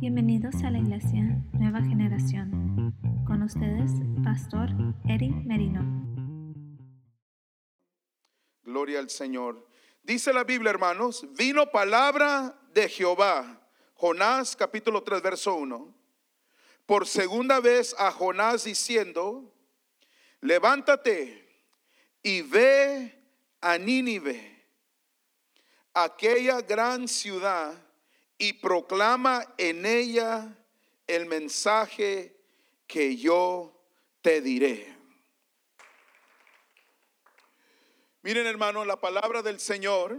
Bienvenidos a la Iglesia Nueva Generación. Con ustedes, Pastor Eric Merino. Gloria al Señor. Dice la Biblia, hermanos, vino palabra de Jehová. Jonás capítulo 3, verso 1. Por segunda vez a Jonás diciendo, levántate y ve a Nínive, aquella gran ciudad y proclama en ella el mensaje que yo te diré. Miren hermano, la palabra del Señor.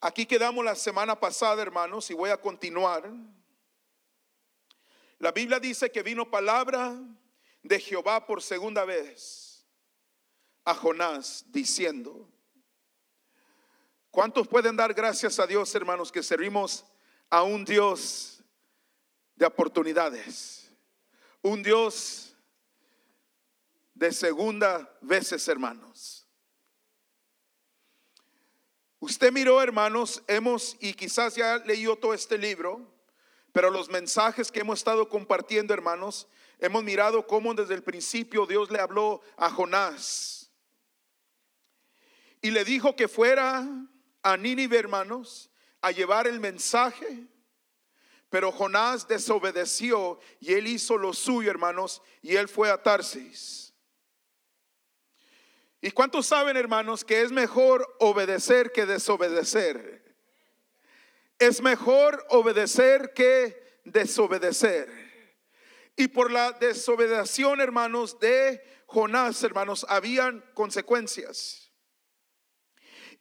Aquí quedamos la semana pasada, hermanos, y voy a continuar. La Biblia dice que vino palabra de Jehová por segunda vez a Jonás diciendo, ¿Cuántos pueden dar gracias a Dios, hermanos, que servimos a un Dios de oportunidades? Un Dios de segunda veces, hermanos. Usted miró, hermanos, hemos, y quizás ya leído todo este libro, pero los mensajes que hemos estado compartiendo, hermanos, hemos mirado cómo desde el principio Dios le habló a Jonás y le dijo que fuera a Nínive, hermanos, a llevar el mensaje. Pero Jonás desobedeció y él hizo lo suyo, hermanos, y él fue a Tarsis. ¿Y cuántos saben, hermanos, que es mejor obedecer que desobedecer? Es mejor obedecer que desobedecer. Y por la desobedección, hermanos, de Jonás, hermanos, habían consecuencias.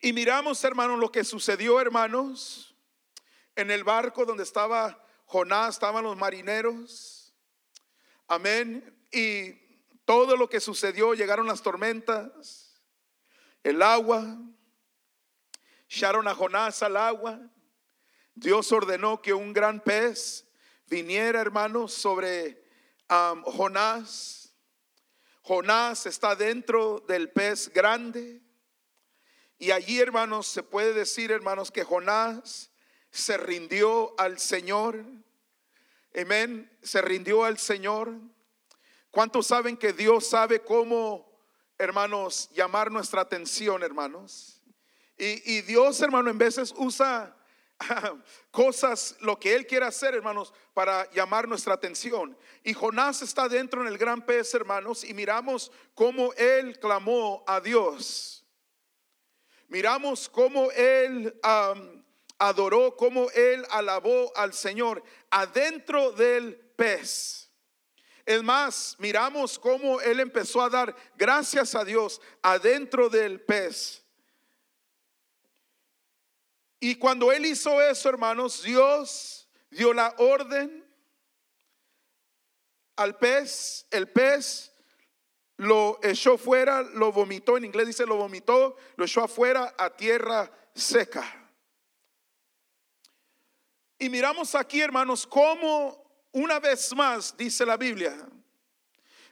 Y miramos, hermanos, lo que sucedió, hermanos, en el barco donde estaba Jonás, estaban los marineros. Amén. Y todo lo que sucedió, llegaron las tormentas, el agua, echaron a Jonás al agua. Dios ordenó que un gran pez viniera, hermanos, sobre Jonás. Jonás está dentro del pez grande. Y allí, hermanos, se puede decir, hermanos, que Jonás se rindió al Señor. Amén. Se rindió al Señor. ¿Cuántos saben que Dios sabe cómo, hermanos, llamar nuestra atención, hermanos? Y, y Dios, hermano, en veces usa cosas, lo que Él quiere hacer, hermanos, para llamar nuestra atención. Y Jonás está dentro en el gran pez, hermanos, y miramos cómo Él clamó a Dios miramos cómo él adoró, cómo él alabó al Señor adentro del pez. Es más, miramos cómo él empezó a dar gracias a Dios adentro del pez. Y cuando él hizo eso, hermanos, Dios dio la orden al pez, el pez lo echó fuera, lo vomitó, en inglés dice lo vomitó, lo echó afuera a tierra seca. Y miramos aquí, hermanos, cómo una vez más, dice la Biblia,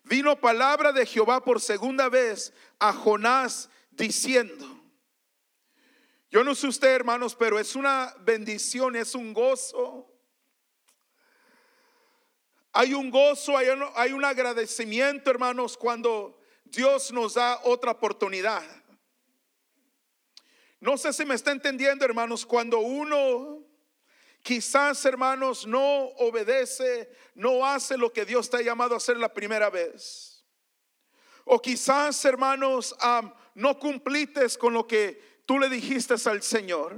vino palabra de Jehová por segunda vez a Jonás diciendo, yo no sé usted, hermanos, pero es una bendición, es un gozo hay un gozo, hay un, agradecimiento, hermanos, cuando Dios nos da otra oportunidad. No sé si me está entendiendo, hermanos, cuando uno quizás, hermanos, no obedece, no hace lo que Dios te ha llamado a hacer la primera vez. O quizás, hermanos, no cumplites con lo que tú le dijiste al Señor.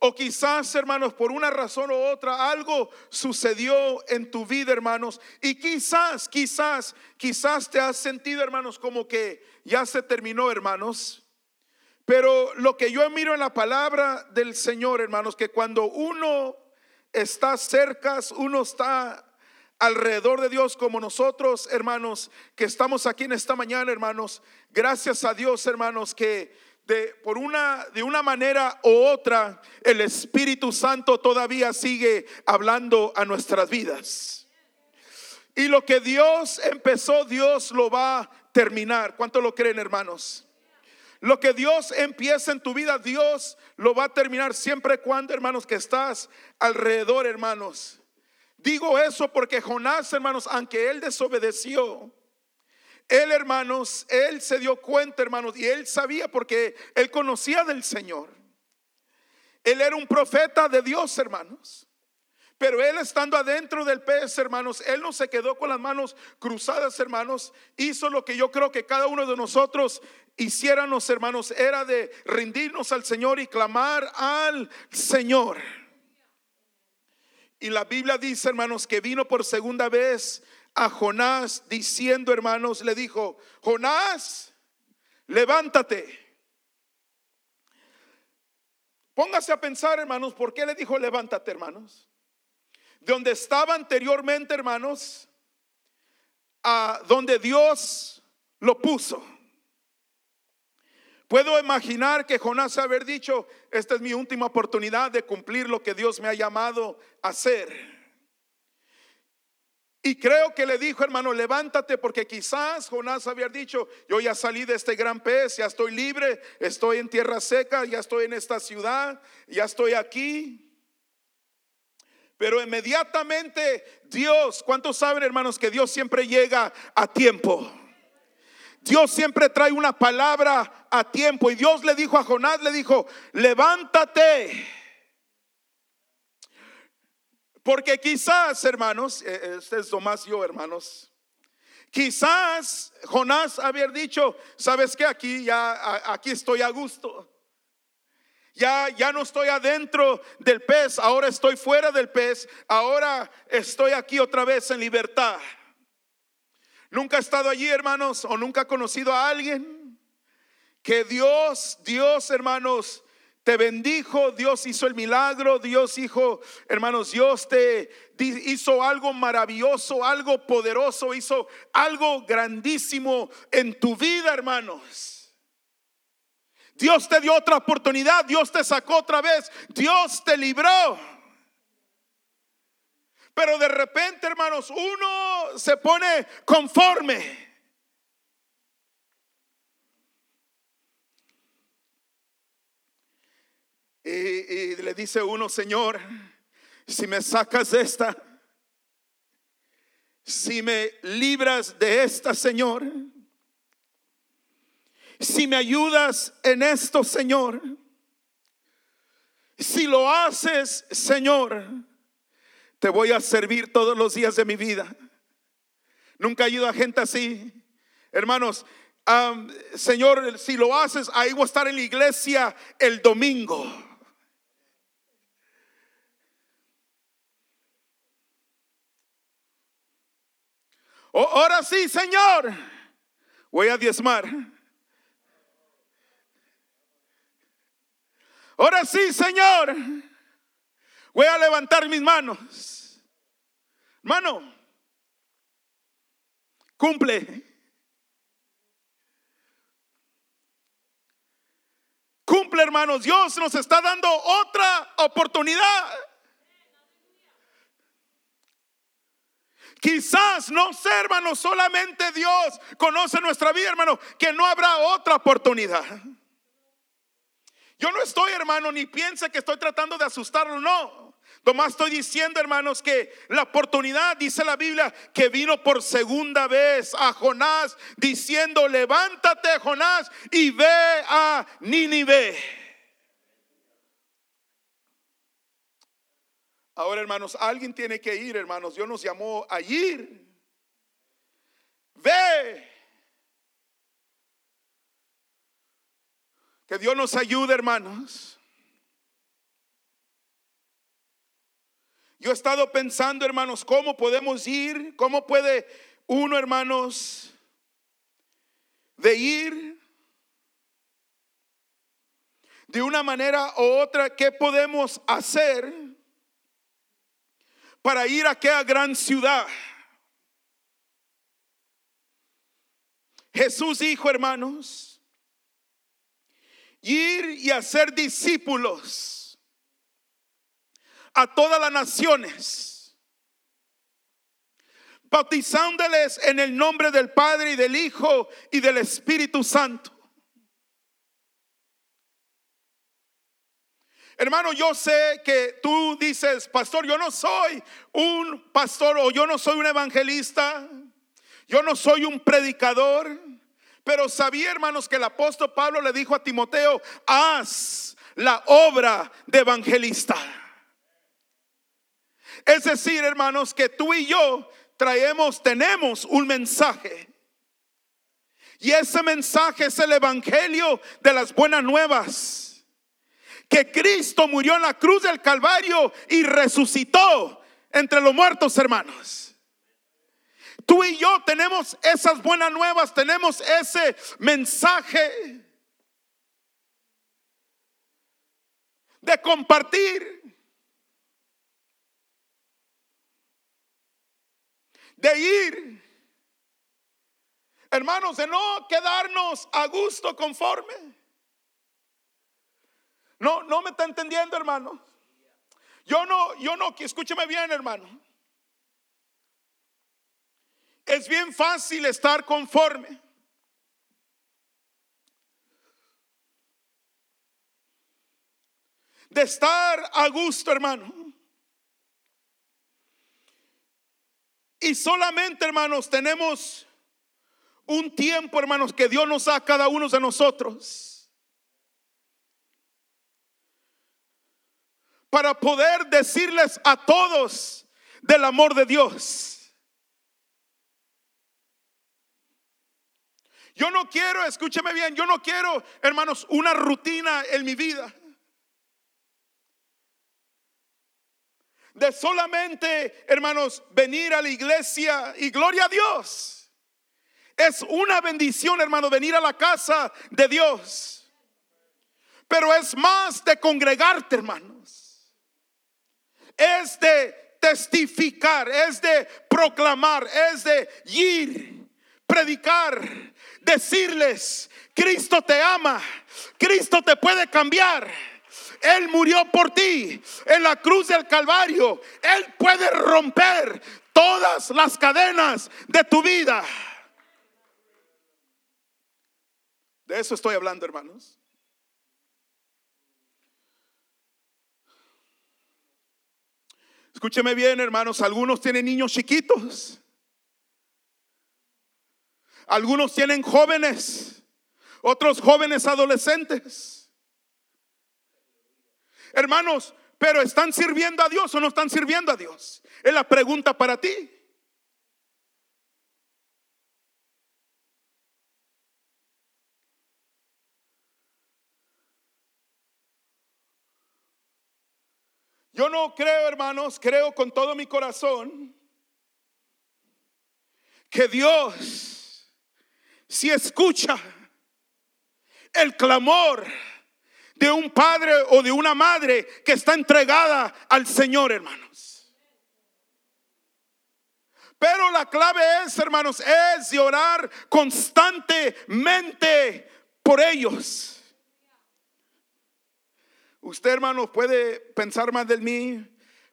O quizás, hermanos, por una razón u otra, algo sucedió en tu vida, hermanos. Y quizás, quizás, quizás te has sentido, hermanos, como que ya se terminó, hermanos. Pero lo que yo miro en la palabra del Señor, hermanos, que cuando uno está cerca, uno está alrededor de Dios como nosotros, hermanos, que estamos aquí en esta mañana, hermanos. Gracias a Dios, hermanos, que de, por una, de una manera u otra, el Espíritu Santo todavía sigue hablando a nuestras vidas. Y lo que Dios empezó, Dios lo va a terminar. ¿Cuánto lo creen, hermanos? lo que Dios empieza en tu vida, Dios lo va a terminar siempre cuando, hermanos, que estás alrededor, hermanos. Digo eso porque Jonás, hermanos, aunque él desobedeció, él, hermanos, él se dio cuenta, hermanos, y él sabía porque él conocía del Señor. Él era un profeta de Dios, hermanos. Pero él estando adentro del pez, hermanos, él no se quedó con las manos cruzadas, hermanos. Hizo lo que yo creo que cada uno de nosotros hiciéramos, hermanos, era de rendirnos al Señor y clamar al Señor. Y la Biblia dice, hermanos, que vino por segunda vez a Jonás diciendo, hermanos, le dijo, Jonás, levántate. Póngase a pensar, hermanos, ¿por qué le dijo levántate, hermanos? De donde estaba anteriormente, hermanos, a donde Dios lo puso. Puedo imaginar que Jonás haber dicho, esta es mi última oportunidad de cumplir lo que Dios me ha llamado a hacer. Y creo que le dijo, hermano, levántate porque quizás Jonás había dicho, yo ya salí de este gran pez, ya estoy libre, estoy en tierra seca, ya estoy en esta ciudad, ya estoy aquí. Pero inmediatamente Dios, ¿cuántos saben hermanos que Dios siempre llega a tiempo? Dios siempre trae una palabra a tiempo. Y Dios le dijo a Jonás, le dijo, levántate porque quizás, hermanos, este es Tomás yo, hermanos. Quizás Jonás había dicho, sabes que aquí ya aquí estoy a gusto. Ya ya no estoy adentro del pez, ahora estoy fuera del pez, ahora estoy aquí otra vez en libertad. Nunca he estado allí, hermanos, o nunca he conocido a alguien que Dios, Dios, hermanos, te bendijo, Dios hizo el milagro, Dios hizo, hermanos, Dios te hizo algo maravilloso, algo poderoso, hizo algo grandísimo en tu vida, hermanos. Dios te dio otra oportunidad, Dios te sacó otra vez, Dios te libró. Pero de repente, hermanos, uno se pone conforme. Y, le dice uno, Señor, si me sacas de esta, si me libras de esta, Señor, si me ayudas en esto, Señor, si lo haces, Señor, te voy a servir todos los días de mi vida. Nunca ayuda a gente así. Hermanos, Señor, si lo haces, ahí voy a estar en la iglesia el domingo. Ahora sí, Señor, voy a diezmar. Ahora sí, Señor, voy a levantar mis manos. Hermano, cumple. Cumple, hermanos. Dios nos está dando otra oportunidad. Quizás no sé, hermano, solamente Dios conoce nuestra vida, hermano, que no habrá otra oportunidad. Yo no estoy, hermano, ni piense que estoy tratando de asustarlo, no. Tomás estoy diciendo, hermanos, que la oportunidad, dice la Biblia, que vino por segunda vez a Jonás, diciendo, levántate, Jonás, y ve a Nínive. Ahora, hermanos, alguien tiene que ir, hermanos. Dios nos llamó a ir. Ve. Que Dios nos ayude, hermanos. Yo he estado pensando, hermanos, cómo podemos ir, cómo puede uno, hermanos, de ir de una manera u otra, ¿qué podemos hacer? Para ir a aquella gran ciudad. Jesús dijo, hermanos, ir y hacer discípulos a todas las naciones, bautizándoles en el nombre del Padre y del Hijo y del Espíritu Santo. Hermano, yo sé que tú dices, pastor, yo no soy un pastor o yo no soy un evangelista, yo no soy un predicador, pero sabía, hermanos, que el apóstol Pablo le dijo a Timoteo, haz la obra de evangelista. Es decir, hermanos, que tú y yo traemos, tenemos un mensaje. Y ese mensaje es el Evangelio de las buenas nuevas. Que Cristo murió en la cruz del Calvario y resucitó entre los muertos, hermanos. Tú y yo tenemos esas buenas nuevas, tenemos ese mensaje de compartir, de ir Hermanos, de no quedarnos a gusto conforme. No, no me está entendiendo, hermano. Yo no, yo no, escúcheme bien, hermano. Es bien fácil estar conforme. De estar a gusto, hermano. Y solamente, hermanos, tenemos un tiempo, hermanos, que Dios nos da a cada uno de nosotros. Para poder decirles a todos del amor de Dios. Yo no quiero, escúcheme bien, yo no quiero, hermanos, una rutina en mi vida. De solamente, hermanos, venir a la iglesia y gloria a Dios. Es una bendición, hermano, venir a la casa de Dios. Pero es más de congregarte, hermanos. Es de testificar, es de proclamar, es de ir, predicar, decirles, Cristo te ama, Cristo te puede cambiar. Él murió por ti en la cruz del Calvario. Él puede romper todas las cadenas de tu vida. De eso estoy hablando, hermanos. Escúcheme bien, hermanos. Algunos tienen niños chiquitos. Algunos tienen jóvenes. Otros jóvenes adolescentes. Hermanos, pero ¿están sirviendo a Dios o no están sirviendo a Dios? Es la pregunta para ti. Yo no creo, hermanos, creo con todo mi corazón que Dios, si escucha el clamor de un padre o de una madre que está entregada al Señor, hermanos. Pero la clave es, hermanos, es de orar constantemente por ellos. Usted, hermano, puede pensar más de mí,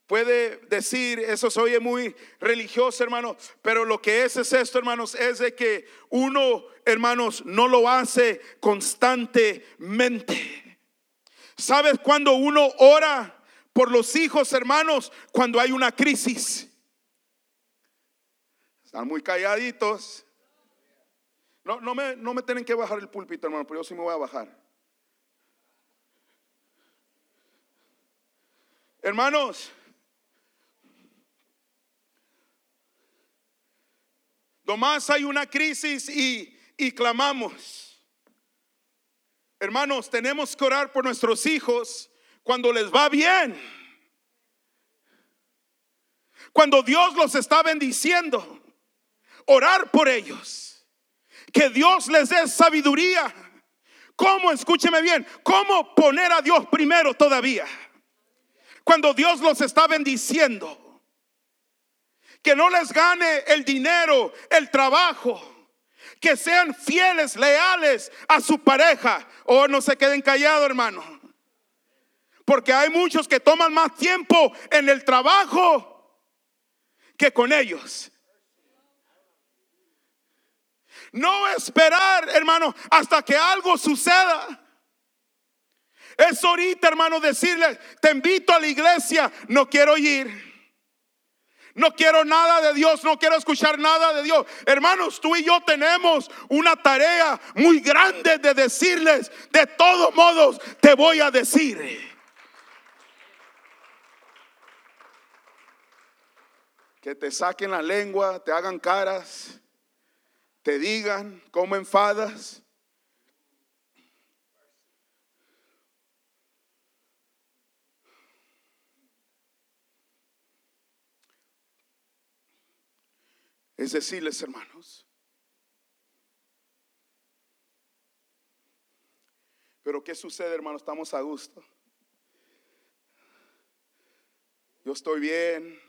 puede decir, eso se oye muy religioso, hermano, pero lo que es es esto, hermanos, es de que uno, hermanos, no lo hace constantemente. ¿Sabes cuando uno ora por los hijos, hermanos? Cuando hay una crisis. Están muy calladitos. No, no, me, no me tienen que bajar el púlpito, hermano, pero yo sí me voy a bajar. Hermanos, nomás hay una crisis y, y clamamos. Hermanos, tenemos que orar por nuestros hijos cuando les va bien. Cuando Dios los está bendiciendo, orar por ellos. Que Dios les dé sabiduría. ¿Cómo? Escúcheme bien. ¿Cómo poner a Dios primero todavía? Cuando Dios los está bendiciendo. Que no les gane el dinero, el trabajo. Que sean fieles, leales a su pareja. O no se queden callados, hermano. Porque hay muchos que toman más tiempo en el trabajo que con ellos. No esperar, hermano, hasta que algo suceda. Es ahorita, hermano, decirle, te invito a la iglesia, no quiero ir. No quiero nada de Dios, no quiero escuchar nada de Dios. Hermanos, tú y yo tenemos una tarea muy grande de decirles, de todos modos, te voy a decir. Que te saquen la lengua, te hagan caras, te digan cómo enfadas. Es decirles, hermanos, pero ¿qué sucede, hermanos? Estamos a gusto. Yo estoy bien.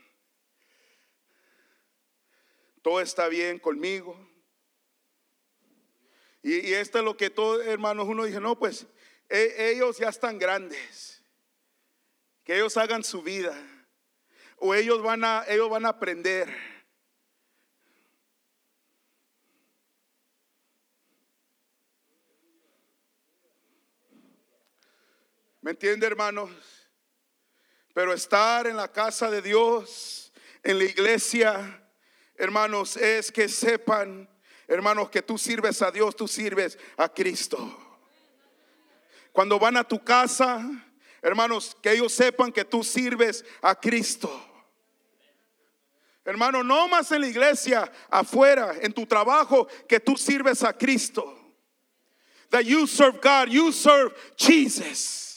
Todo está bien conmigo. Y, esto es lo que todos, hermanos, uno dice, no, pues e, ellos ya están grandes. Que ellos hagan su vida. O ellos van a, ellos van a aprender. ¿Me entiende, hermanos? Pero estar en la casa de Dios, en la iglesia, hermanos, es que sepan, hermanos, que tú sirves a Dios, tú sirves a Cristo. Cuando van a tu casa, hermanos, que ellos sepan que tú sirves a Cristo. Hermano, no más en la iglesia, afuera, en tu trabajo, que tú sirves a Cristo. That you serve God, you serve Jesus.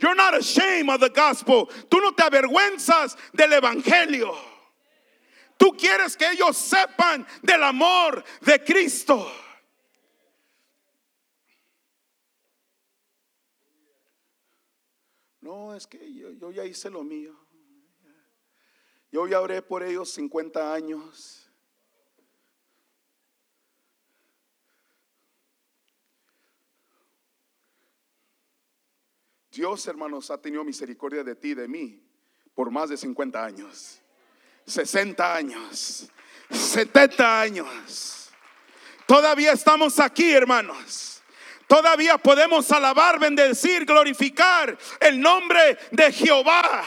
You're not ashamed of the gospel. Tú no te avergüenzas del evangelio. Tú quieres que ellos sepan del amor de Cristo. No, es que yo, ya hice lo mío. Yo ya oré por ellos 50 años. Dios, hermanos, ha tenido misericordia de ti, de mí, por más de 50 años, 60 años, 70 años. Todavía estamos aquí, hermanos. Todavía podemos alabar, bendecir, glorificar el nombre de Jehová.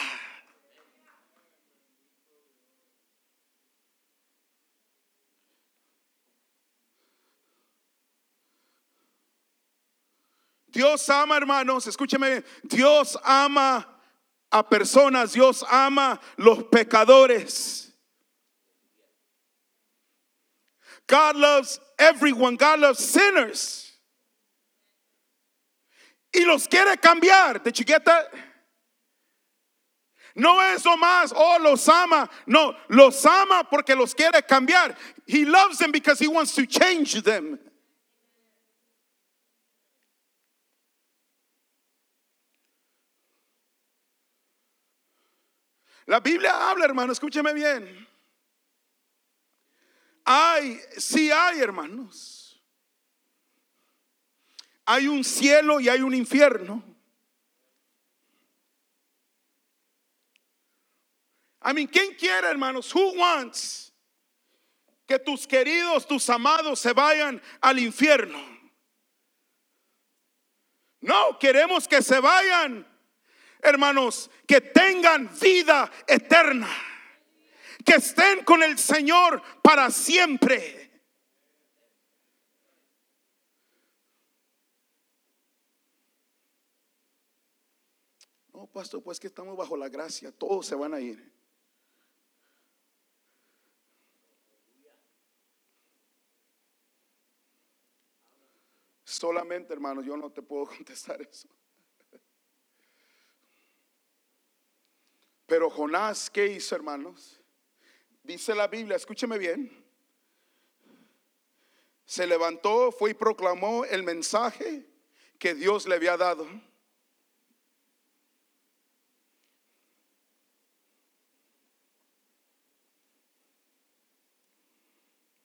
Dios ama, hermanos, escúcheme, Dios ama a personas, Dios ama los pecadores. God loves everyone, God loves sinners. Y los quiere cambiar. Did you? No es lo más, oh, los ama. No, los ama porque los quiere cambiar. He loves them because he wants to change them. La Biblia habla, hermano, escúcheme bien. Hay, sí hay, hermanos. Hay un cielo y hay un infierno. I mean, ¿quién quiere, hermanos? Who wants que tus queridos, tus amados se vayan al infierno? No, queremos que se vayan hermanos, que tengan vida eterna, que estén con el Señor para siempre. No, pastor, pues que estamos bajo la gracia, todos se van a ir. Solamente, hermanos, yo no te puedo contestar eso. Pero Jonás, ¿qué hizo, hermanos? Dice la Biblia, escúcheme bien. Se levantó, fue y proclamó el mensaje que Dios le había dado.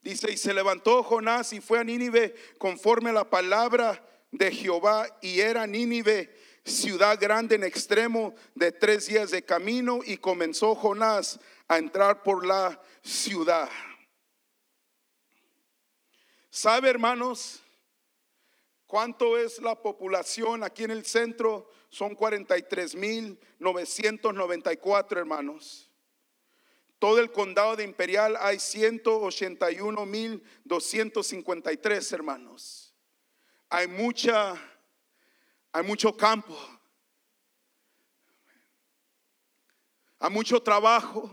Dice, y se levantó Jonás y fue a Nínive conforme a la palabra de Jehová y era Nínive ciudad grande en extremo de tres días de camino y comenzó Jonás a entrar por la ciudad. ¿Sabe, hermanos? ¿Cuánto es la población aquí en el centro? Son 43.994 hermanos. Todo el condado de Imperial hay 181.253 hermanos. Hay mucha, hay mucho campo. Hay mucho trabajo.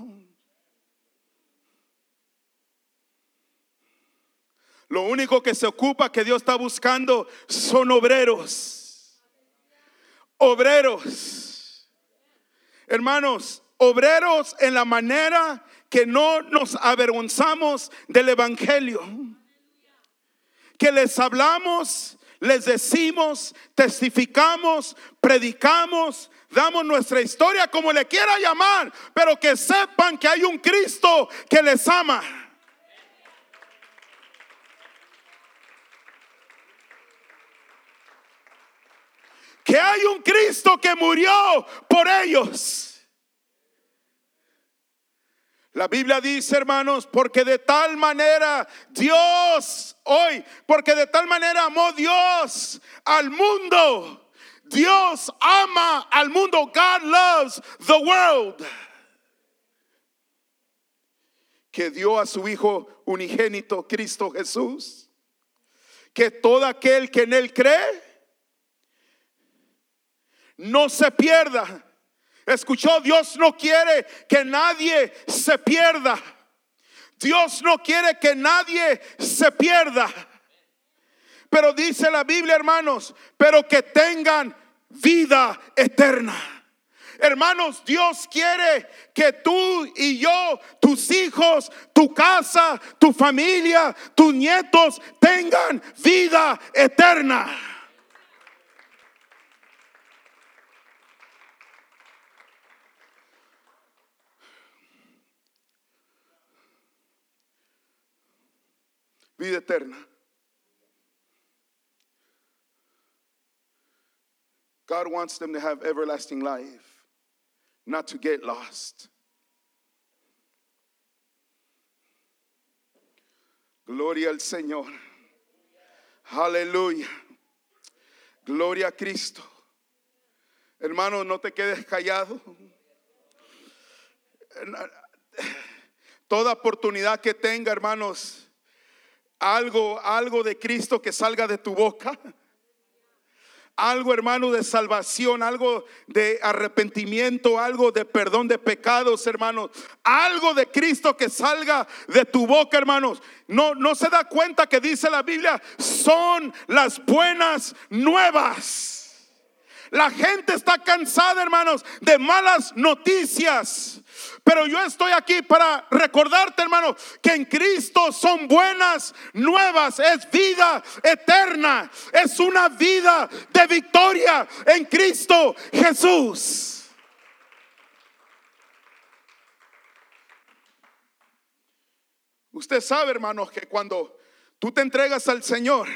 Lo único que se ocupa que Dios está buscando son obreros. Obreros. Hermanos, obreros en la manera que no nos avergonzamos del Evangelio. Que les hablamos, les decimos, testificamos, predicamos, damos nuestra historia como le quiera llamar, pero que sepan que hay un Cristo que les ama. que hay un Cristo que murió por ellos. La Biblia dice, hermanos, porque de tal manera Dios hoy, porque de tal manera amó Dios al mundo. Dios ama al mundo. God loves the world. Que dio a su Hijo unigénito, Cristo Jesús. Que todo aquel que en Él cree no se pierda. Escuchó, Dios no quiere que nadie se pierda. Dios no quiere que nadie se pierda. Pero dice la Biblia, hermanos, pero que tengan vida eterna. Hermanos, Dios quiere que tú y yo, tus hijos, tu casa, tu familia, tus nietos tengan vida eterna. Vida eterna. God wants them to have everlasting life, not to get lost. Gloria al Señor. Aleluya. Gloria a Cristo. Hermano, no te quedes callado. Toda oportunidad que tenga, hermanos, algo, algo de Cristo que salga de tu boca. Algo, hermano, de salvación, algo de arrepentimiento, algo de perdón de pecados, hermanos. Algo de Cristo que salga de tu boca, hermanos. No, no se da cuenta que dice la Biblia, son las buenas nuevas. La gente está cansada, hermanos, de malas noticias. Pero yo estoy aquí para recordarte, hermano, que en Cristo son buenas nuevas, es vida eterna, es una vida de victoria en Cristo Jesús. Usted sabe, hermanos, que cuando tú te entregas al Señor,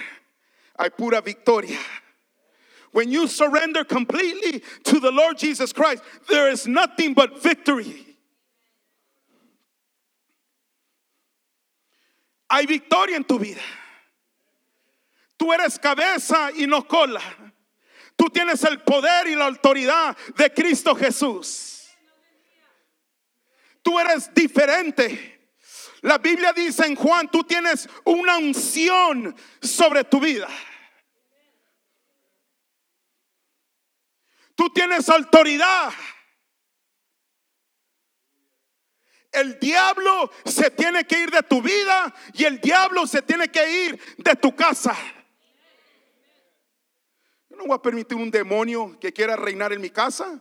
hay pura victoria. When you surrender completely to the Lord Jesus Christ, there is nothing but victory. Hay victoria en tu vida. Tú eres cabeza y no cola. Tú tienes el poder y la autoridad de Cristo Jesús. Tú eres diferente. La Biblia dice en Juan, tú tienes una unción sobre tu vida. Tú tienes autoridad. El diablo se tiene que ir de tu vida y el diablo se tiene que ir de tu casa. Yo no voy a permitir un demonio que quiera reinar en mi casa.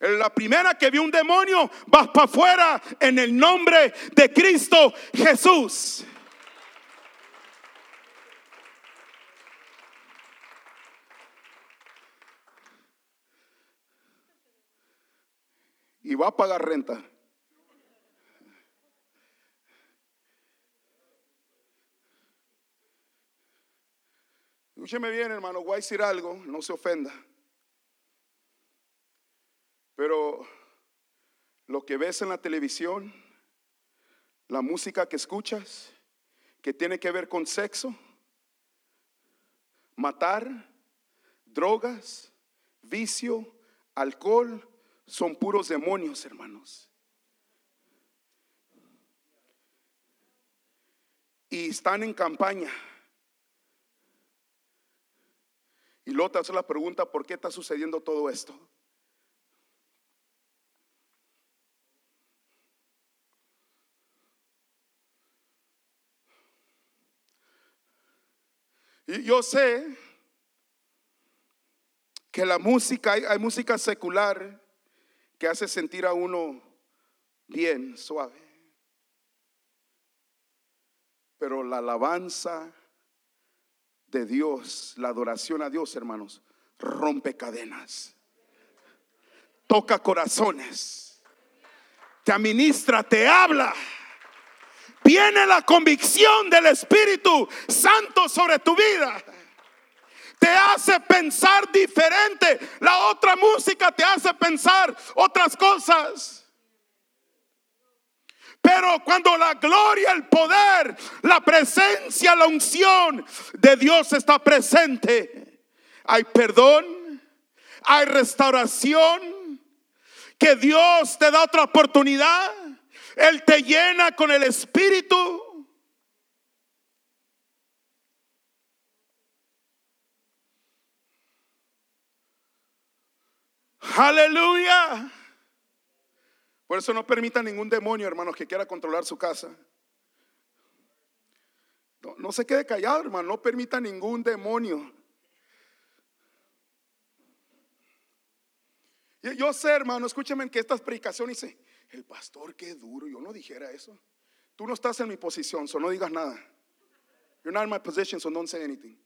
La primera que vio un demonio, vas para afuera en el nombre de Cristo Jesús. Y va a pagar renta. Escúcheme bien, hermano, voy a decir algo, no se ofenda. Pero lo que ves en la televisión, la música que escuchas, que tiene que ver con sexo, matar, drogas, vicio, alcohol, son puros demonios, hermanos. Y están en campaña. Y te hace la pregunta, ¿por qué está sucediendo todo esto? Y yo sé que la música, hay, música secular que hace sentir a uno bien, suave. Pero la alabanza de Dios, la adoración a Dios, hermanos, rompe cadenas, toca corazones, te administra, te habla viene la convicción del Espíritu Santo sobre tu vida. Te hace pensar diferente. La otra música te hace pensar otras cosas. Pero cuando la gloria, el poder, la presencia, la unción de Dios está presente, hay perdón, hay restauración, que Dios te da otra oportunidad él te llena con el Espíritu. Aleluya. Por eso no permita ningún demonio, hermanos, que quiera controlar su casa. No, se quede callado, hermano. No permita ningún demonio. Yo, sé, hermano, escúcheme que estas predicaciones dice, el pastor, qué duro. Yo no dijera eso. Tú no estás en mi posición, so no digas nada. You're not in my position, so don't say anything.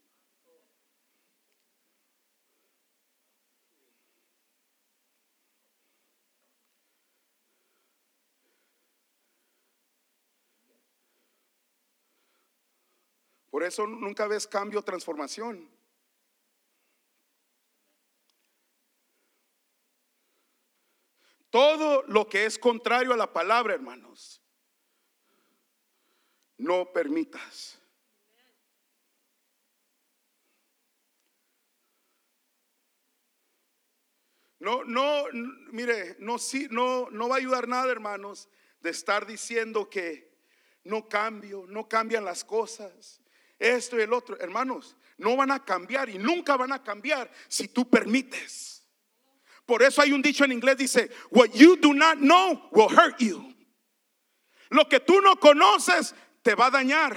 Por eso nunca ves cambio transformación. Todo lo que es contrario a la palabra, hermanos, no permitas. No, no, mire, no, no, no va a ayudar nada, hermanos, de estar diciendo que no cambio, no cambian las cosas, esto y el otro. Hermanos, no van a cambiar y nunca van a cambiar si tú permites. Por eso hay un dicho en inglés dice, what you do not know will hurt you. Lo que tú no conoces te va a dañar.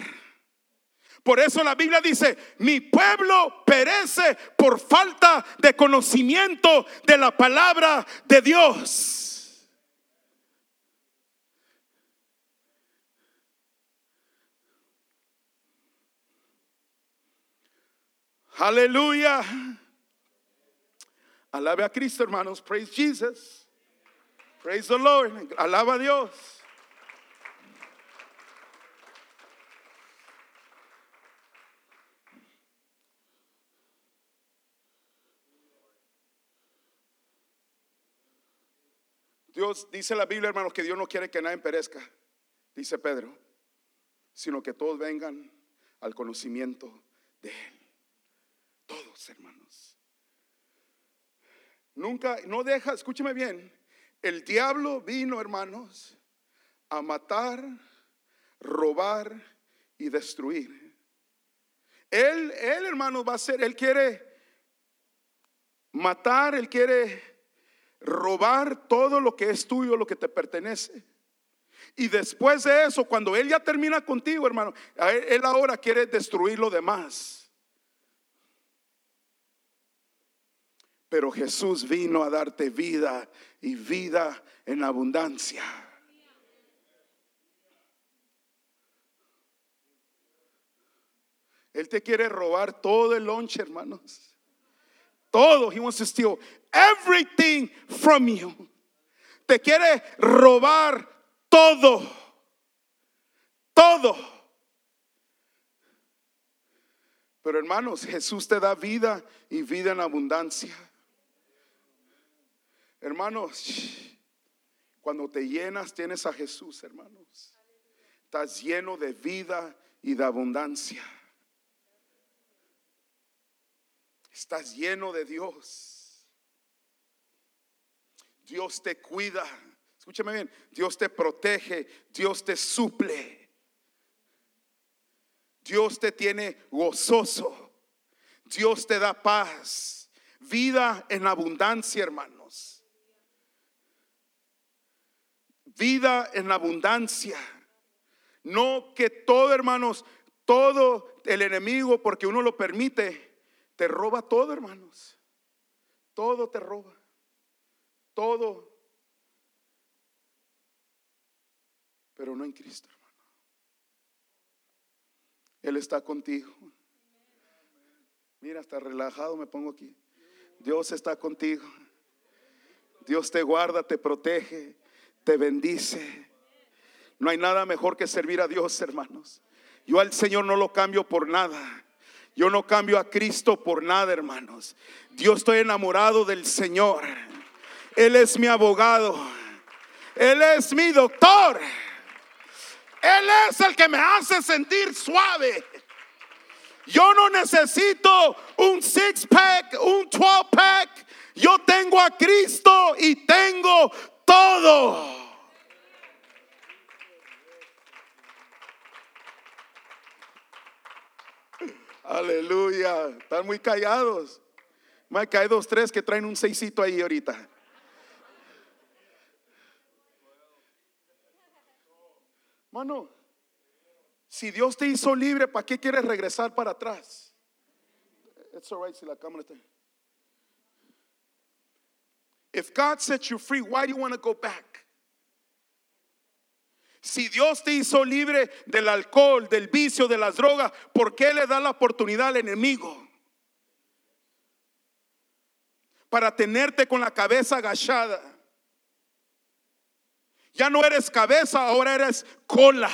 Por eso la Biblia dice, mi pueblo perece por falta de conocimiento de la palabra de Dios. Aleluya. Alabe a Cristo, hermanos. Praise Jesus. Praise the Lord. Alaba a Dios. Dios dice la Biblia, hermanos, que Dios no quiere que nadie perezca, dice Pedro, sino que todos vengan al conocimiento de Él. Todos, hermanos. Nunca, no deja, escúcheme bien, el diablo vino, hermanos, a matar, robar y destruir. Él, él, hermano, va a ser, él quiere matar, él quiere robar todo lo que es tuyo, lo que te pertenece. Y después de eso, cuando él ya termina contigo, hermano, él ahora quiere destruir lo demás. Pero Jesús vino a darte vida y vida en abundancia. Él te quiere robar todo el lunch, hermanos. Todo. He wants to steal everything from you. Te quiere robar todo. Todo. Pero hermanos, Jesús te da vida y vida en abundancia. Hermanos, cuando te llenas tienes a Jesús, hermanos. Estás lleno de vida y de abundancia. Estás lleno de Dios. Dios te cuida. Escúchame bien. Dios te protege. Dios te suple. Dios te tiene gozoso. Dios te da paz. Vida en abundancia, hermanos. Vida en abundancia. No que todo, hermanos, todo el enemigo, porque uno lo permite, te roba todo, hermanos. Todo te roba. Todo. Pero no en Cristo, hermano. Él está contigo. Mira, está relajado me pongo aquí. Dios está contigo. Dios te guarda, te protege, te bendice. No hay nada mejor que servir a Dios, hermanos. Yo al Señor no lo cambio por nada. Yo no cambio a Cristo por nada, hermanos. Yo estoy enamorado del Señor. Él es mi abogado. Él es mi doctor. Él es el que me hace sentir suave. Yo no necesito un six pack, un 12 pack. Yo tengo a Cristo y tengo todo. Aleluya. Están muy callados. Mike, hay dos, tres que traen un seisito ahí ahorita. Mano, si Dios te hizo libre, ¿para qué quieres regresar para atrás? It's all right si la cámara está. If God set you free, why do you want to go back? Si Dios te hizo libre del alcohol, del vicio, de las drogas, ¿por qué le da la oportunidad al enemigo? Para tenerte con la cabeza agachada. Ya no eres cabeza, ahora eres cola.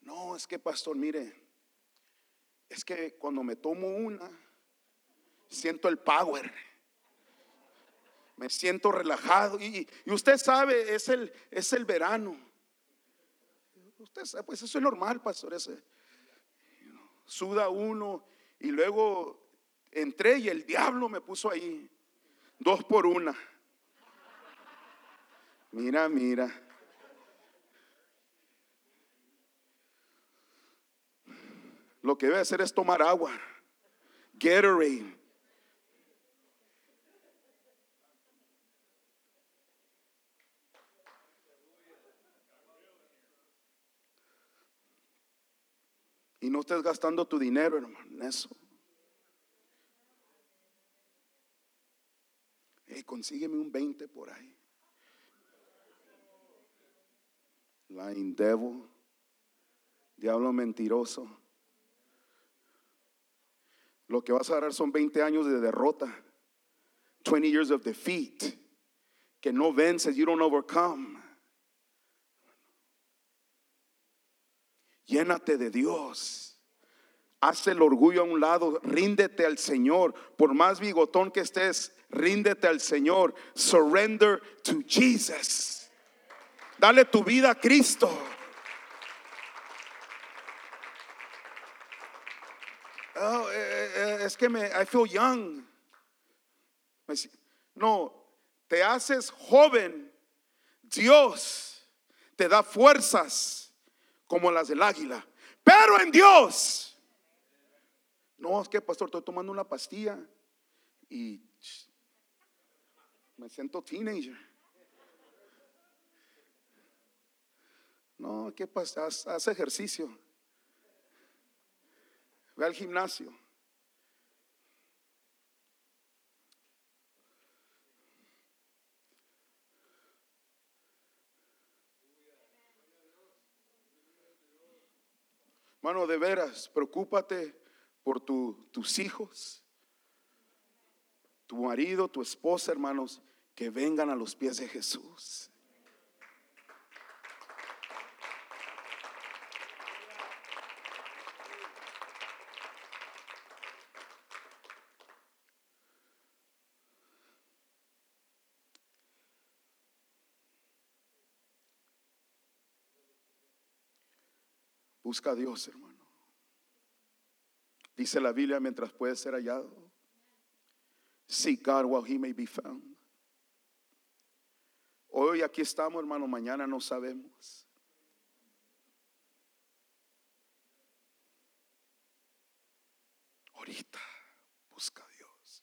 No, es que pastor, mire, es que cuando me tomo una, siento el power me siento relajado. Y, usted sabe, es el, es el verano. Usted sabe, pues eso es normal, pastor. Ese, suda uno y luego entré y el diablo me puso ahí. Dos por una. Mira, mira. Lo que debe hacer es tomar agua. Gatorade. Y no estés gastando tu dinero, hermano, en eso. Hey, consígueme un 20 por ahí. Lying devil, diablo mentiroso. Lo que vas a dar son 20 años de derrota. 20 years of defeat. Que no vences, you don't overcome. Llénate de Dios. Haz el orgullo a un lado, ríndete al Señor. Por más bigotón que estés, ríndete al Señor. Surrender to Jesus. Dale tu vida a Cristo. Oh, eh, eh, eh, es que me, I feel young. No, te haces joven. Dios te da fuerzas como las del águila. Pero en Dios. No, es que pastor, estoy tomando una pastilla y me siento teenager. No, ¿qué pasa? Haz, ejercicio. Ve al gimnasio. Mano, de veras, preocúpate por tus hijos, tu marido, tu esposa, hermanos, que vengan a los pies de Jesús. Busca a Dios, hermano. Dice la Biblia, mientras puede ser hallado. Seek God while he may be found. Hoy aquí estamos, hermano, mañana no sabemos. Ahorita busca a Dios.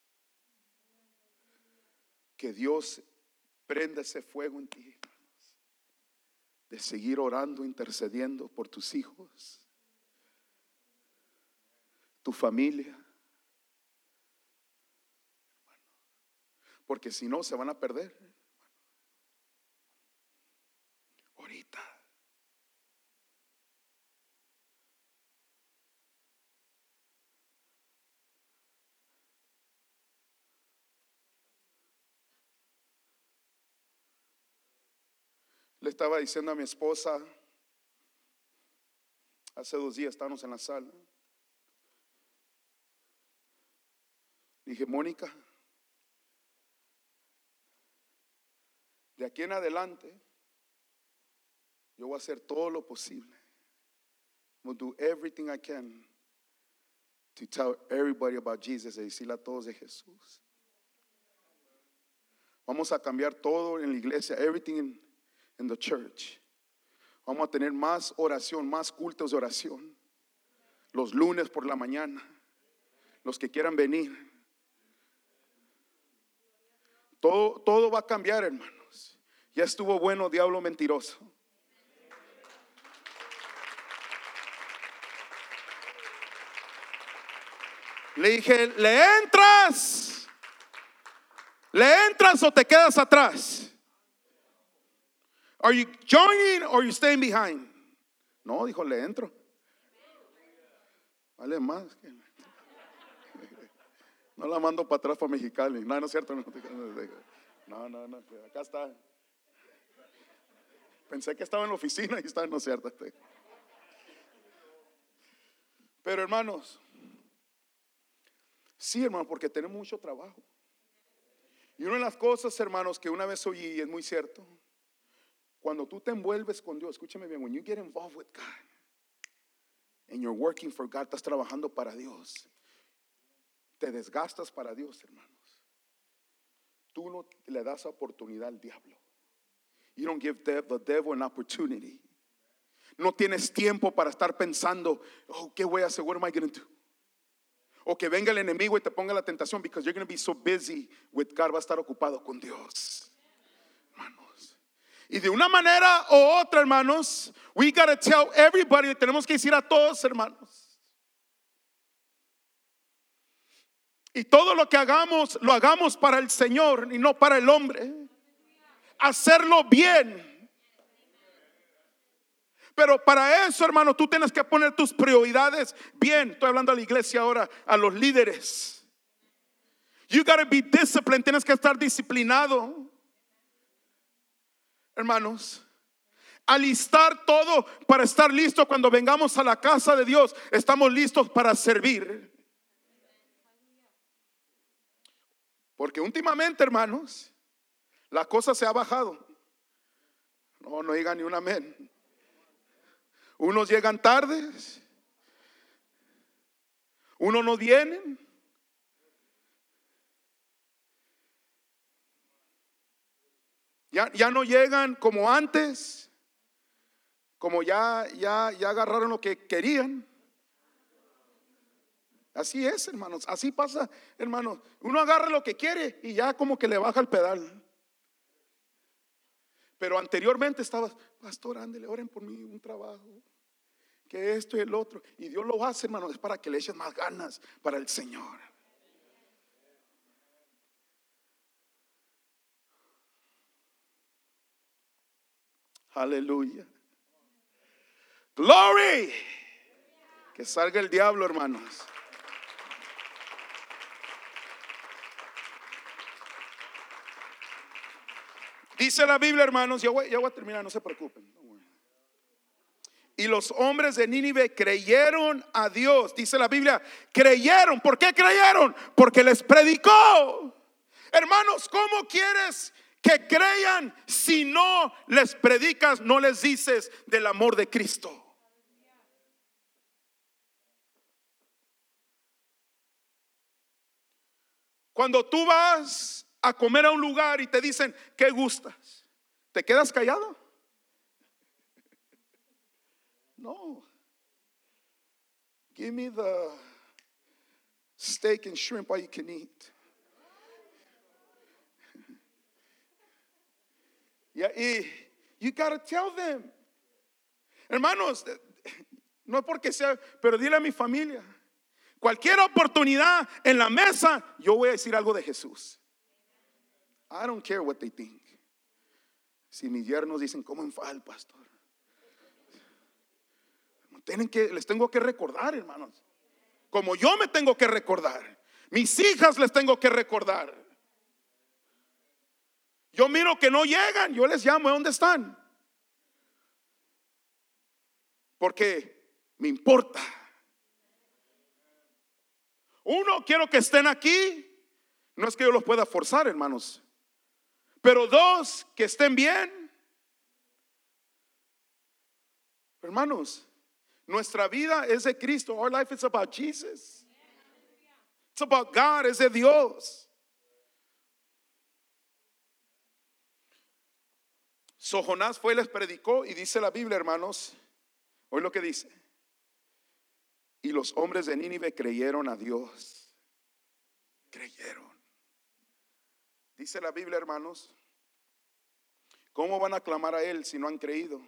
Que Dios prenda ese fuego en ti, de seguir orando, intercediendo por tus hijos, tu familia. Porque si no, se van a perder. Ahorita. Le estaba diciendo a mi esposa, hace dos días estábamos en la sala. Dije, Mónica, de aquí en adelante, yo voy a hacer todo lo posible. I'm do everything I can to tell everybody about Jesus y decirle a todos de Jesús. Vamos a cambiar todo en la iglesia, everything in the church. Vamos a tener más oración, más cultos de oración. Los lunes por la mañana. Los que quieran venir. Todo, todo va a cambiar, hermanos. Ya estuvo bueno, diablo mentiroso. Le dije, ¿le entras? ¿Le entras o te quedas atrás? Are you joining or you staying behind? No, dijo, le entro. Vale más. No la mando para atrás para Mexicali. No, no es cierto. No, no, no, acá está. Pensé que estaba en la oficina y está, no es cierto. Pero hermanos, sí, hermano, porque tenemos mucho trabajo. Y una de las cosas, hermanos, que una vez oí y es muy cierto, cuando tú te envuelves con Dios, escúchame bien, when you get involved with God and you're working for God, estás trabajando para Dios, te desgastas para Dios, hermanos. Tú no le das oportunidad al diablo. You don't give the, the devil an opportunity. No tienes tiempo para estar pensando, oh, ¿qué voy a hacer? What am I going to do? O que venga el enemigo y te ponga la tentación because you're going to be so busy with God, va a estar ocupado con Dios. Y de una manera u otra, hermanos, we got to tell everybody, tenemos que decir a todos, hermanos. Y todo lo que hagamos, lo hagamos para el Señor y no para el hombre. Hacerlo bien. Pero para eso, hermano, tú tienes que poner tus prioridades bien. Estoy hablando a la iglesia ahora, a los líderes. You gotta be disciplined, tienes que estar disciplinado. Hermanos, alistar todo para estar listo cuando vengamos a la casa de Dios. Estamos listos para servir. Porque últimamente, hermanos, la cosa se ha bajado. No, no digan ni un amén. Unos llegan tardes, unos no vienen. Ya, ya no llegan como antes, como ya, ya, ya agarraron lo que querían. Así es, hermanos, así pasa, hermanos. Uno agarra lo que quiere y ya como que le baja el pedal. Pero anteriormente estabas, pastor, ándele, oren por mí, un trabajo, que esto y el otro. Y Dios lo hace, hermano, es para que le eches más ganas para el Señor. Aleluya. Glory. Que salga el diablo, hermanos. Dice la Biblia, hermanos, ya voy, ya voy a terminar, no se preocupen. Y los hombres de Nínive creyeron a Dios. Dice la Biblia, creyeron. ¿Por qué creyeron? Porque les predicó. Hermanos, ¿cómo quieres que crean si no les predicas, no les dices del amor de Cristo? Cuando tú vas a comer a un lugar y te dicen, ¿qué gustas? ¿Te quedas callado? No. Give me the steak and shrimp you can eat. Y you gotta tell them. Hermanos, no es porque sea, pero dile a mi familia, cualquier oportunidad en la mesa, yo voy a decir algo de Jesús. I don't care what they think. Si mis yernos dicen, ¿cómo enfada el pastor? Tienen que, les tengo que recordar, hermanos. Como yo me tengo que recordar. Mis hijas les tengo que recordar. Yo miro que no llegan, yo les llamo, ¿dónde están? Porque me importa. Uno, quiero que estén aquí. No es que yo los pueda forzar, hermanos. Pero dos, que estén bien. Hermanos, nuestra vida es de Cristo. Our life is about Jesus. It's about God, es de Dios. So Jonás fue y les predicó y dice la Biblia, hermanos, hoy lo que dice. Y los hombres de Nínive creyeron a Dios. Creyeron. Dice la Biblia, hermanos, ¿cómo van a clamar a Él si no han creído?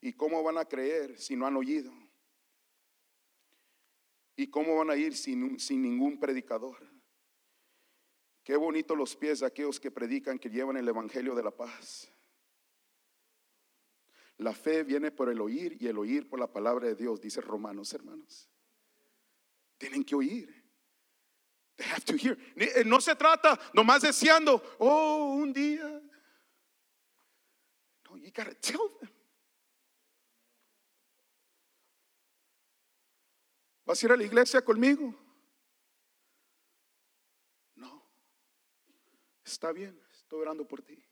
¿Y cómo van a creer si no han oído? ¿Y cómo van a ir sin, sin ningún predicador? Qué bonito los pies de aquellos que predican, que llevan el Evangelio de la paz. La fe viene por el oír y el oír por la palabra de Dios, dice Romanos, hermanos. Tienen que oír. They have to hear. Eh, no se trata nomás deseando, oh, un día. No, you gotta tell them. ¿Vas a ir a la iglesia conmigo? No. Está bien, estoy orando por ti.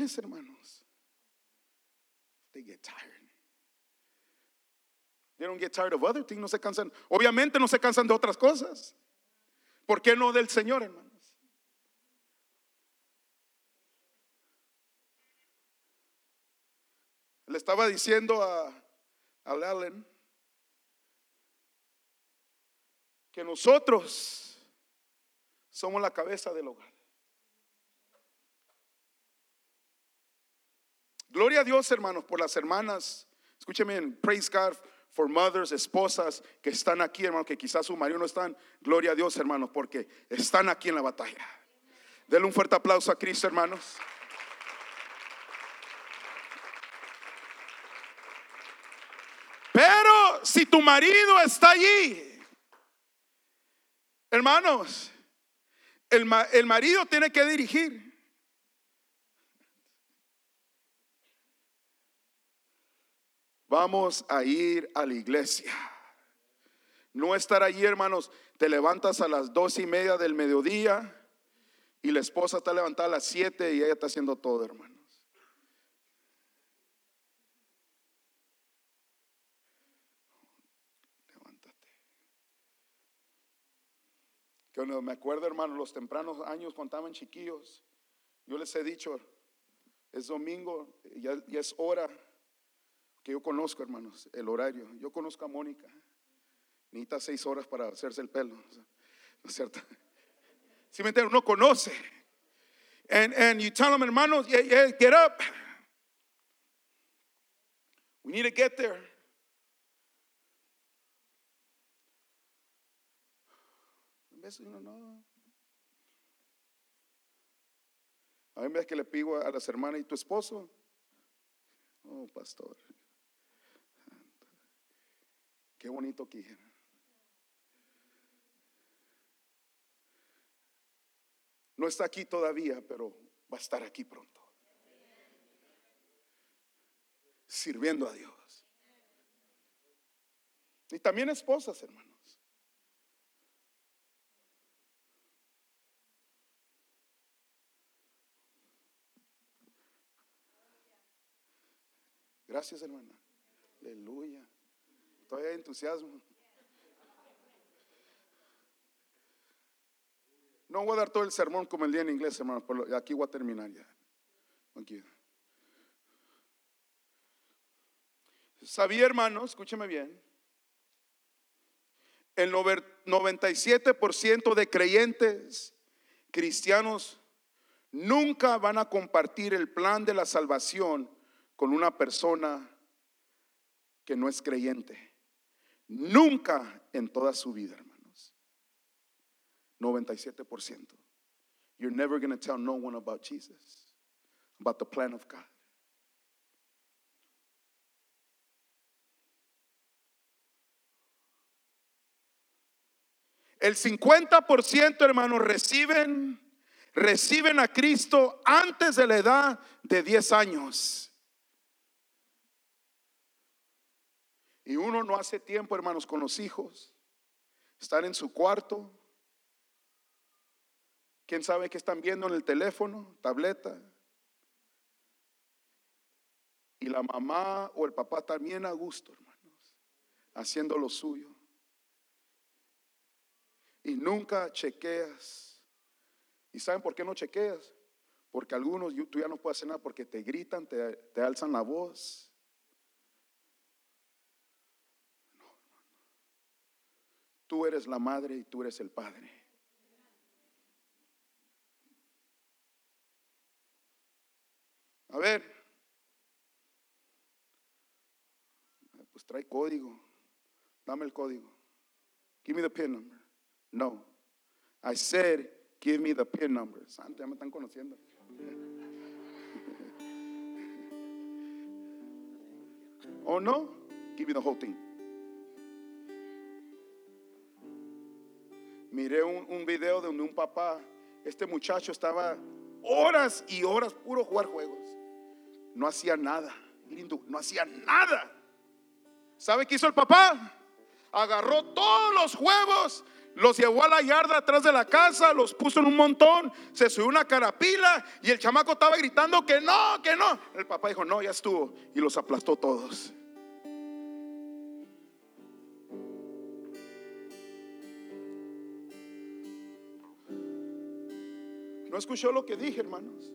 Hermanos. They get tired. They don't get tired of other things. No se cansan. Obviamente no se cansan de otras cosas. ¿Por qué no del Señor, hermanos? Le estaba diciendo a, a Allen que nosotros somos la cabeza del hogar. Gloria a Dios, hermanos, por las hermanas. Escúcheme praise God for mothers, esposas que están aquí, hermanos, que quizás su marido no están. Gloria a Dios, hermanos, porque están aquí en la batalla. Denle un fuerte aplauso a Cristo, hermanos. Pero si tu marido está allí, hermanos, el, el marido tiene que dirigir. Vamos a ir a la iglesia. No estar allí, hermanos. Te levantas a las dos y media del mediodía y la esposa está levantada a las siete y ella está haciendo todo, hermanos. Levántate. Que me acuerdo, hermanos, los tempranos años cuando estaban chiquillos, yo les he dicho, es domingo, ya, ya es hora yo conozco, hermanos, el horario. Yo conozco a Mónica. Necesita seis horas para hacerse el pelo. ¿No es cierto? Si me entienden, uno conoce. And, and you tell them, hermanos, yeah, yeah, get up. We need to get there. A veces uno no. A veces que le pido a las hermanas y tu esposo. Oh, pastor. Qué bonito que No está aquí todavía, pero va a estar aquí pronto. Sirviendo a Dios. Y también esposas, hermanos. Gracias, hermana. Aleluya. Todavía hay entusiasmo. No voy a dar todo el sermón como el día en inglés, hermano, pero aquí voy a terminar ya. Aquí. Sabía, hermano, escúcheme bien. El 97% de creyentes cristianos nunca van a compartir el plan de la salvación con una persona que no es creyente. Nunca en toda su vida, hermanos. 97%. You're never going to tell no one about Jesus, about the plan of God. El 50%, hermanos, reciben reciben a Cristo antes de la edad de 10 años. Y uno no hace tiempo, hermanos, con los hijos. Están en su cuarto. ¿Quién sabe qué están viendo en el teléfono, tableta? Y la mamá o el papá también a gusto, hermanos, haciendo lo suyo. Y nunca chequeas. ¿Y saben por qué no chequeas? Porque algunos tú ya no puedes hacer nada porque te gritan, te, te alzan la voz. Tú eres la madre y tú eres el padre. A ver, pues trae código. Dame el código. Give me the pin number. No. I said, give me the pin number. Santo, ya me están conociendo. oh no? Give me the whole thing. Miré un, un video donde un papá, este muchacho estaba horas y horas puro jugar juegos. No hacía nada. No hacía nada. ¿Sabe qué hizo el papá? Agarró todos los juegos los llevó a la yarda atrás de la casa, los puso en un montón, se subió una carapila y el chamaco estaba gritando que no, que no. El papá dijo, no, ya estuvo y los aplastó todos. ¿No escuchó lo que dije, hermanos?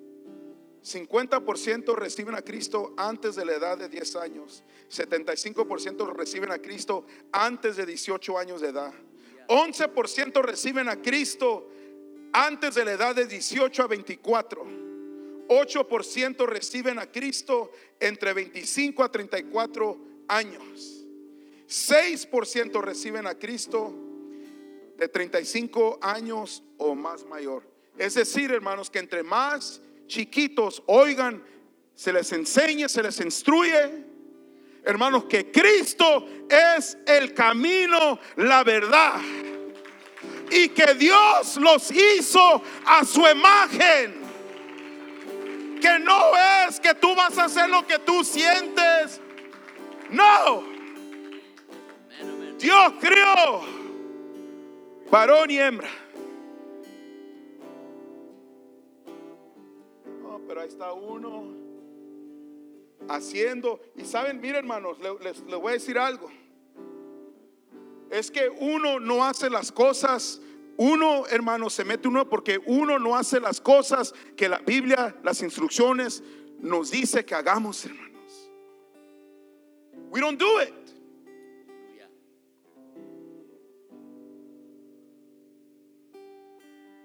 50% reciben a Cristo antes de la edad de 10 años. 75% reciben a Cristo antes de 18 años de edad. 11% reciben a Cristo antes de la edad de 18 a 24. 8% reciben a Cristo entre 25 a 34 años. 6% reciben a Cristo de 35 años o más mayor. Es decir, hermanos, que entre más chiquitos oigan, se les enseñe, se les instruye, hermanos, que Cristo es el camino, la verdad. Y que Dios los hizo a su imagen. Que no es que tú vas a hacer lo que tú sientes. No. Dios crió varón y hembra. Pero ahí está uno haciendo. Y saben, miren hermanos, les, voy a decir algo. Es que uno no hace las cosas uno, hermanos, se mete uno porque uno no hace las cosas que la Biblia, las instrucciones nos dice que hagamos, hermanos. We don't do it.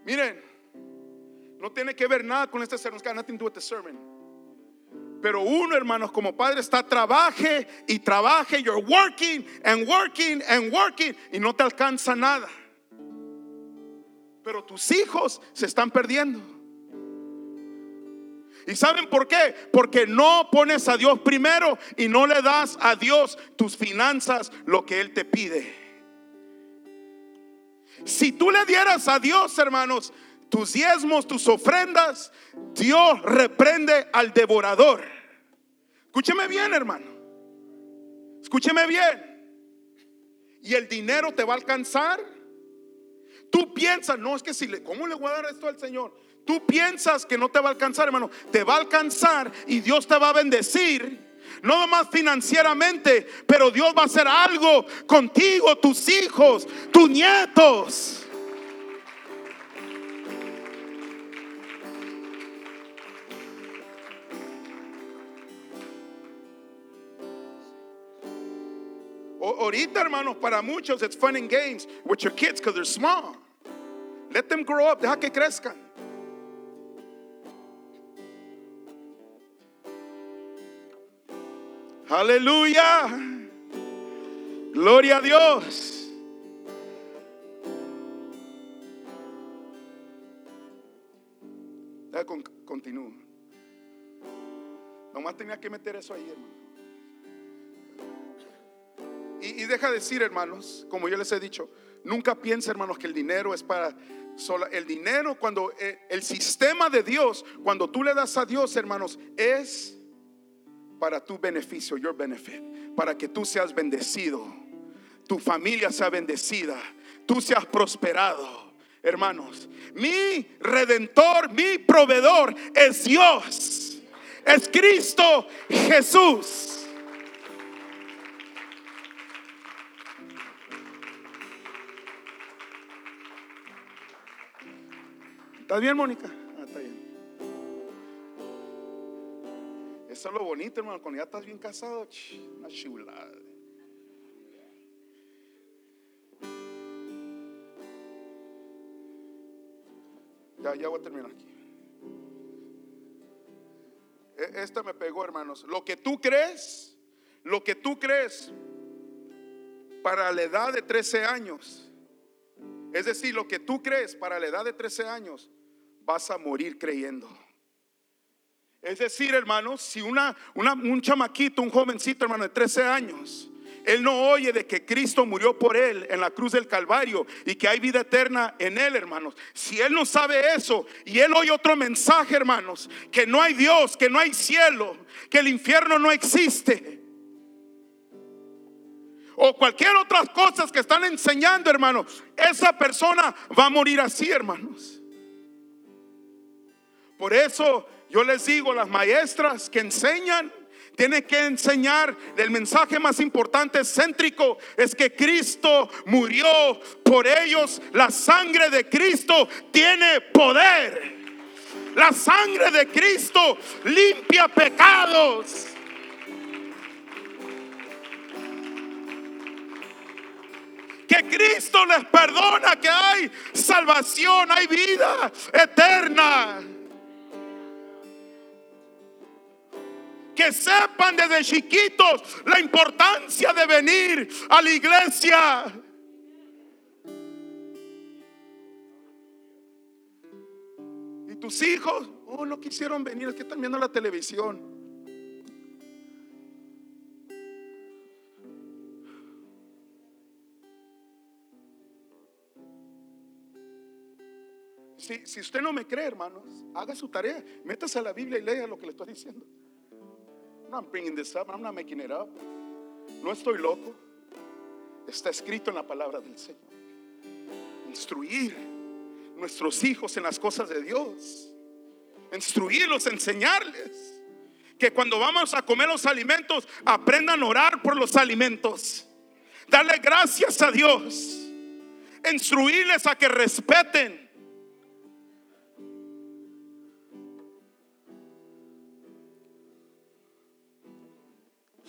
Miren, no tiene que ver nada con este sermón. Nothing to do with the sermon. Pero uno, hermanos, como padre está trabaje y trabaje, you're working and working and working y no te alcanza nada. Pero tus hijos se están perdiendo. ¿Y saben por qué? Porque no pones a Dios primero y no le das a Dios tus finanzas lo que Él te pide. Si tú le dieras a Dios, hermanos, tus diezmos, tus ofrendas, Dios reprende al devorador. Escúcheme bien, hermano. Escúcheme bien. Y el dinero te va a alcanzar. Tú piensas, no es que si le, ¿cómo le voy a dar esto al Señor? Tú piensas que no te va a alcanzar, hermano. Te va a alcanzar y Dios te va a bendecir. no nomás financieramente, pero Dios va a hacer algo contigo, tus hijos, tus nietos. Ahorita, hermanos, para muchos it's fun and games with your kids because they're small. Let them grow up, deja que crezcan. Aleluya. Gloria a Dios. Continúo. Nomás tenía que meter eso ahí, hermano. Y, deja de decir, hermanos, como yo les he dicho, nunca piensen, hermanos, que el dinero es para sola. El dinero, cuando eh, el sistema de Dios, cuando tú le das a Dios, hermanos, es para tu beneficio, your benefit, para que tú seas bendecido, tu familia sea bendecida, tú seas prosperado. Hermanos, mi redentor, mi proveedor es Dios, es Cristo Jesús. ¿Estás bien, Mónica? Ah, está bien. Eso es lo bonito, hermano. Cuando ya estás bien casado, una chulada. Ya, ya voy a terminar aquí. E, esta me pegó, hermanos. Lo que tú crees, lo que tú crees para la edad de 13 años, es decir, lo que tú crees para la edad de 13 años, vas a morir creyendo. Es decir, hermanos, si una, un chamaquito, un jovencito, hermano, de 13 años, él no oye de que Cristo murió por él en la cruz del Calvario y que hay vida eterna en él, hermanos. Si él no sabe eso y él oye otro mensaje, hermanos, que no hay Dios, que no hay cielo, que el infierno no existe. O cualquier otras cosas que están enseñando, hermanos, esa persona va a morir así, hermanos. Por eso yo les digo, las maestras que enseñan, tienen que enseñar el mensaje más importante, céntrico, es que Cristo murió por ellos. La sangre de Cristo tiene poder. La sangre de Cristo limpia pecados. que Cristo les perdona, que hay salvación, hay vida eterna. Que sepan desde chiquitos la importancia de venir a la iglesia. Y tus hijos, oh, no quisieron venir, es que están viendo la televisión. Si, si, usted no me cree, hermanos, haga su tarea, métase a la Biblia y lea lo que le estoy diciendo. No estoy loco. Está escrito en la palabra del Señor. Instruir nuestros hijos en las cosas de Dios. Instruirlos, enseñarles. Que cuando vamos a comer los alimentos, aprendan a orar por los alimentos. Darle gracias a Dios. Instruirles a que respeten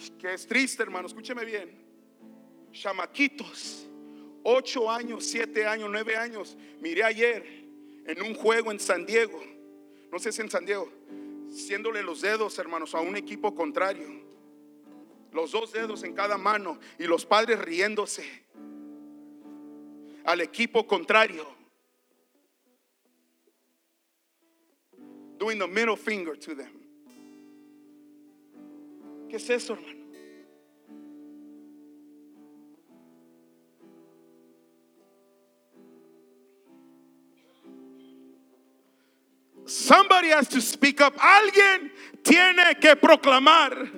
que es triste, hermano, escúcheme bien. Chamaquitos, ocho años, siete años, nueve años. Miré ayer en un juego en San Diego, no sé si en San Diego, siéndole los dedos, hermanos, a un equipo contrario. Los dos dedos en cada mano y los padres riéndose al equipo contrario. Doing the middle finger to them. ¿Qué es eso, hermano? Somebody has to speak up. Alguien tiene que proclamar.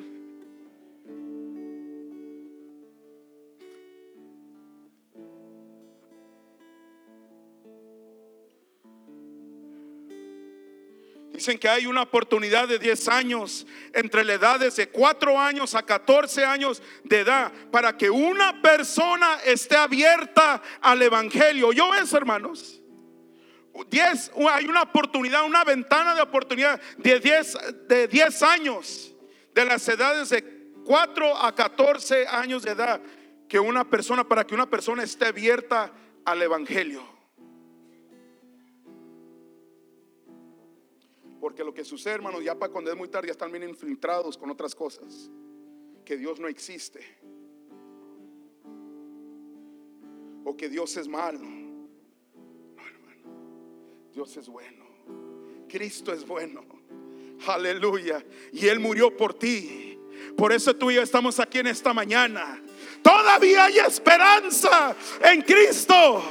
Dicen que hay una oportunidad de 10 años entre las edades de 4 años a 14 años de edad para que una persona esté abierta al Evangelio. ¿Yo eso, hermanos? 10, hay una oportunidad, una ventana de oportunidad de 10, de 10 años de las edades de 4 a 14 años de edad que una persona, para que una persona esté abierta al Evangelio. Porque lo que sucede, hermanos, ya para cuando es muy tarde ya están bien infiltrados con otras cosas. Que Dios no existe. O que Dios es malo. No, hermano. Dios es bueno. Cristo es bueno. Aleluya. Y Él murió por ti. Por eso tú y yo estamos aquí en esta mañana. Todavía hay esperanza en Cristo.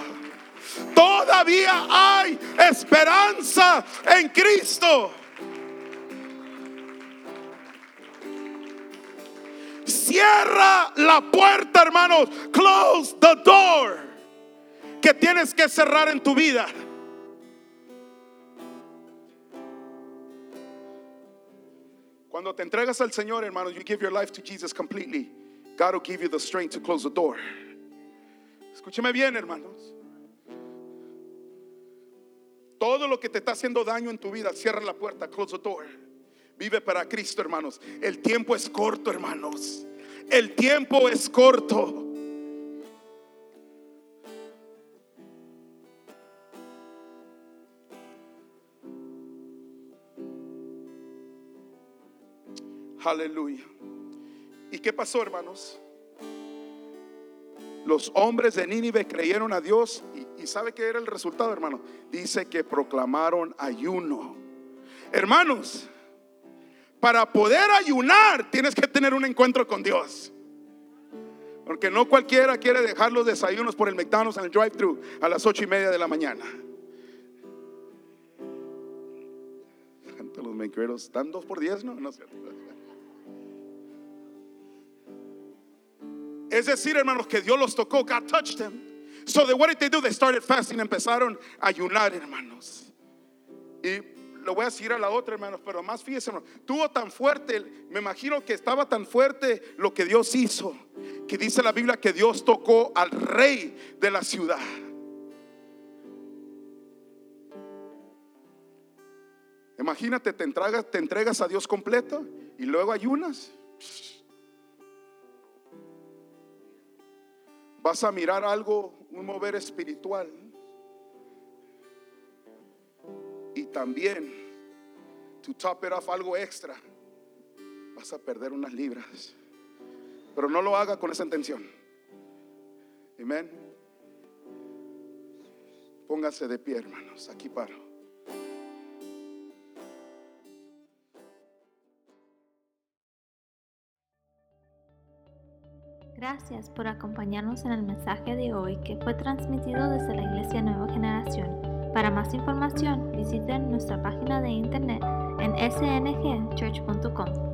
Todavía hay esperanza en Cristo. Cierra la puerta, hermanos. Close the door. Que tienes que cerrar en tu vida. Cuando te entregas al Señor, hermanos, you give your life to Jesus completely. God will give you the strength to close the door. Escúcheme bien, hermanos. Todo lo que te está haciendo daño en tu vida, cierra la puerta, close the door. Vive para Cristo, hermanos. El tiempo es corto, hermanos. El tiempo es corto. Aleluya. ¿Y qué pasó, hermanos? Los hombres de Nínive creyeron a Dios y, sabe qué era el resultado, hermano. Dice que proclamaron ayuno. Hermanos, para poder ayunar tienes que tener un encuentro con Dios. Porque no cualquiera quiere dejar los desayunos por el McDonald's en el drive-thru a las ocho y media de la mañana. Los mequeros están dos por diez, ¿no? No sé. Es decir, hermanos, que Dios los tocó. God touched them. So what did they do? They started fasting. Empezaron a ayunar, hermanos. Y lo voy a decir a la otra, hermanos, pero más fíjense, tuvo tan fuerte, me imagino que estaba tan fuerte lo que Dios hizo, que dice la Biblia que Dios tocó al rey de la ciudad. Imagínate, te entregas, a Dios completo y luego ayunas. Vas a mirar algo, un mover espiritual. Y también, to top it off, algo extra, vas a perder unas libras. Pero no lo haga con esa intención. Amén. Póngase de pie, hermanos. Aquí paro. Gracias por acompañarnos en el mensaje de hoy que fue transmitido desde la Iglesia Nueva Generación. Para más información, visiten nuestra página de internet en sngchurch.com.